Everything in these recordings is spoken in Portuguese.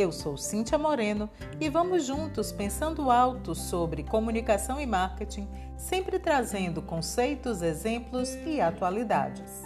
Eu sou Cíntia Moreno e vamos juntos pensando alto sobre comunicação e marketing, sempre trazendo conceitos, exemplos e atualidades.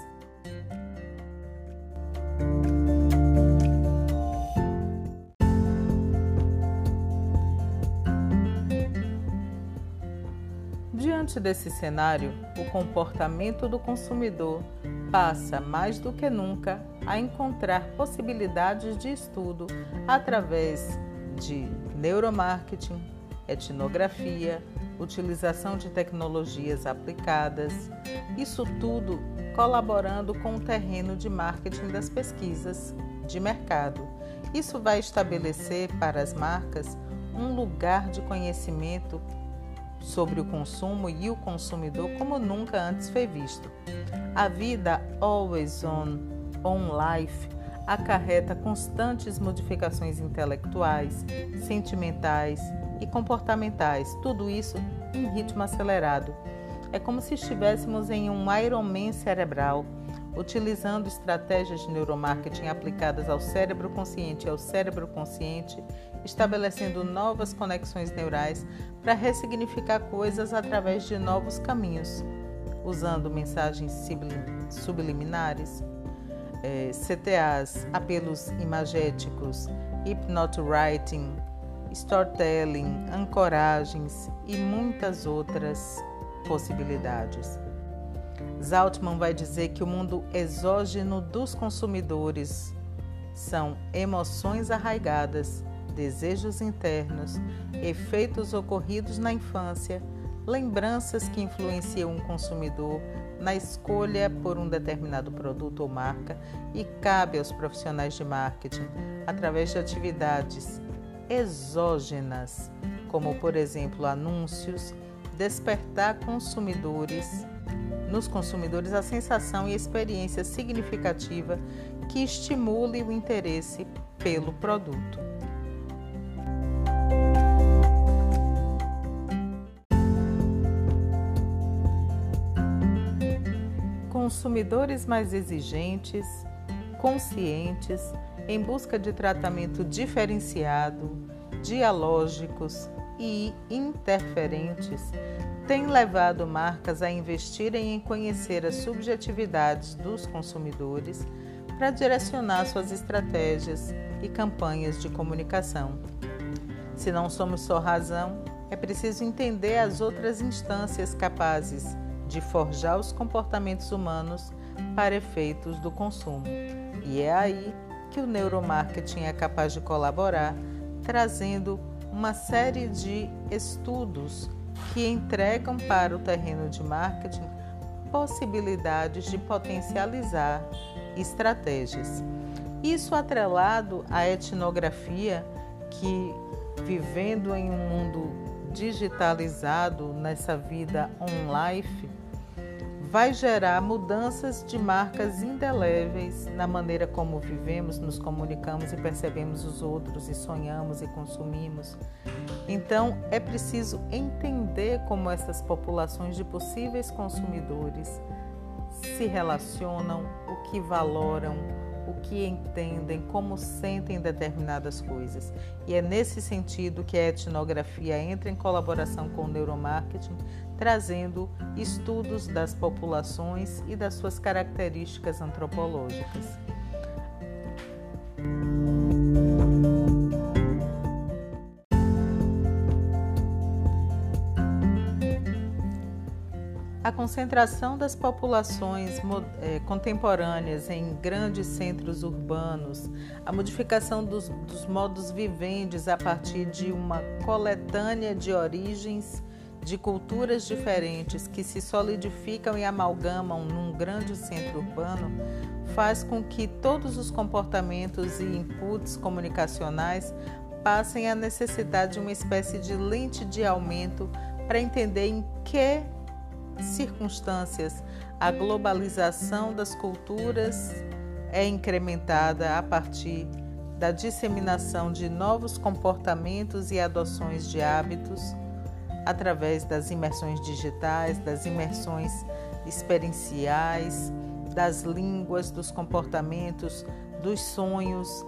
Diante desse cenário, o comportamento do consumidor passa mais do que nunca a encontrar possibilidades de estudo através de neuromarketing, etnografia, utilização de tecnologias aplicadas, isso tudo colaborando com o terreno de marketing das pesquisas de mercado. Isso vai estabelecer para as marcas um lugar de conhecimento sobre o consumo e o consumidor como nunca antes foi visto. A vida always on, on life acarreta constantes modificações intelectuais, sentimentais e comportamentais, tudo isso em ritmo acelerado. É como se estivéssemos em um Ironman cerebral, utilizando estratégias de neuromarketing aplicadas ao cérebro consciente e ao cérebro consciente estabelecendo novas conexões neurais para ressignificar coisas através de novos caminhos, usando mensagens subliminares, é, CTAs, apelos imagéticos, hypnotwriting, storytelling, ancoragens e muitas outras possibilidades. Zaltman vai dizer que o mundo exógeno dos consumidores são emoções arraigadas desejos internos, efeitos ocorridos na infância, lembranças que influenciam o consumidor na escolha por um determinado produto ou marca e cabe aos profissionais de marketing, através de atividades exógenas, como por exemplo anúncios, despertar consumidores nos consumidores a sensação e experiência significativa que estimule o interesse pelo produto. Consumidores mais exigentes, conscientes, em busca de tratamento diferenciado, dialógicos e interferentes, têm levado marcas a investirem em conhecer as subjetividades dos consumidores para direcionar suas estratégias e campanhas de comunicação. Se não somos só razão, é preciso entender as outras instâncias capazes de forjar os comportamentos humanos para efeitos do consumo. E é aí que o neuromarketing é capaz de colaborar, trazendo uma série de estudos que entregam para o terreno de marketing possibilidades de potencializar estratégias. Isso atrelado à etnografia, que vivendo em um mundo digitalizado nessa vida on-life, vai gerar mudanças de marcas indeléveis na maneira como vivemos, nos comunicamos e percebemos os outros e sonhamos e consumimos. Então, é preciso entender como essas populações de possíveis consumidores se relacionam, o que valoram, o que entendem, como sentem determinadas coisas. E é nesse sentido que a etnografia entra em colaboração com o neuromarketing, trazendo estudos das populações e das suas características antropológicas. A concentração das populações é, contemporâneas em grandes centros urbanos, a modificação dos, dos modos viventes a partir de uma coletânea de origens de culturas diferentes que se solidificam e amalgamam num grande centro urbano faz com que todos os comportamentos e inputs comunicacionais passem a necessidade de uma espécie de lente de aumento para entender em que circunstâncias, a globalização das culturas é incrementada a partir da disseminação de novos comportamentos e adoções de hábitos através das imersões digitais, das imersões experienciais, das línguas, dos comportamentos, dos sonhos,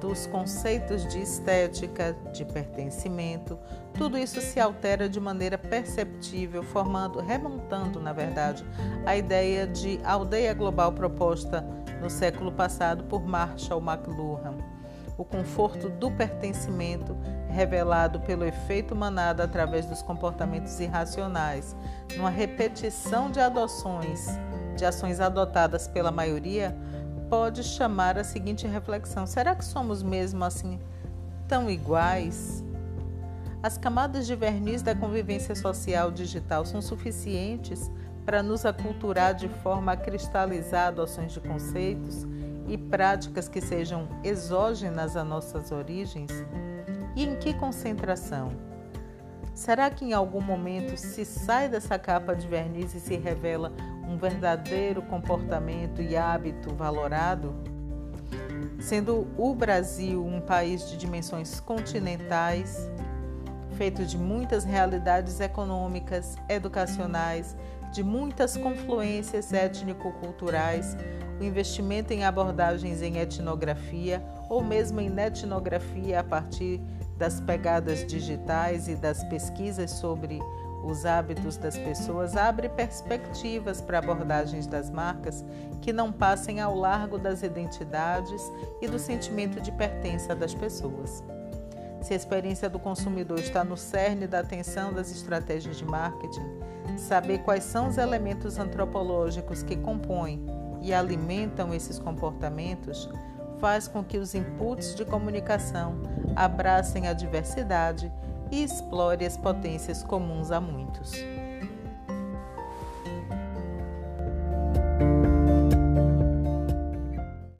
dos conceitos de estética, de pertencimento, tudo isso se altera de maneira perceptível, formando, remontando, na verdade, a ideia de aldeia global proposta no século passado por Marshall McLuhan. O conforto do pertencimento revelado pelo efeito manada através dos comportamentos irracionais, numa repetição de adoções, de ações adotadas pela maioria, pode chamar a seguinte reflexão: será que somos mesmo assim tão iguais? As camadas de verniz da convivência social digital são suficientes para nos aculturar de forma a cristalizar adoções de conceitos e práticas que sejam exógenas a nossas origens? E em que concentração? Será que em algum momento se sai dessa capa de verniz e se revela um verdadeiro comportamento e hábito valorado? Sendo o Brasil um país de dimensões continentais, feito de muitas realidades econômicas, educacionais, de muitas confluências étnico-culturais, o investimento em abordagens em etnografia ou mesmo em etnografia a partir das pegadas digitais e das pesquisas sobre os hábitos das pessoas abre perspectivas para abordagens das marcas que não passem ao largo das identidades e do sentimento de pertença das pessoas. Se a experiência do consumidor está no cerne da atenção das estratégias de marketing, saber quais são os elementos antropológicos que compõem e alimentam esses comportamentos faz com que os inputs de comunicação abracem a diversidade e explore as potências comuns a muitos.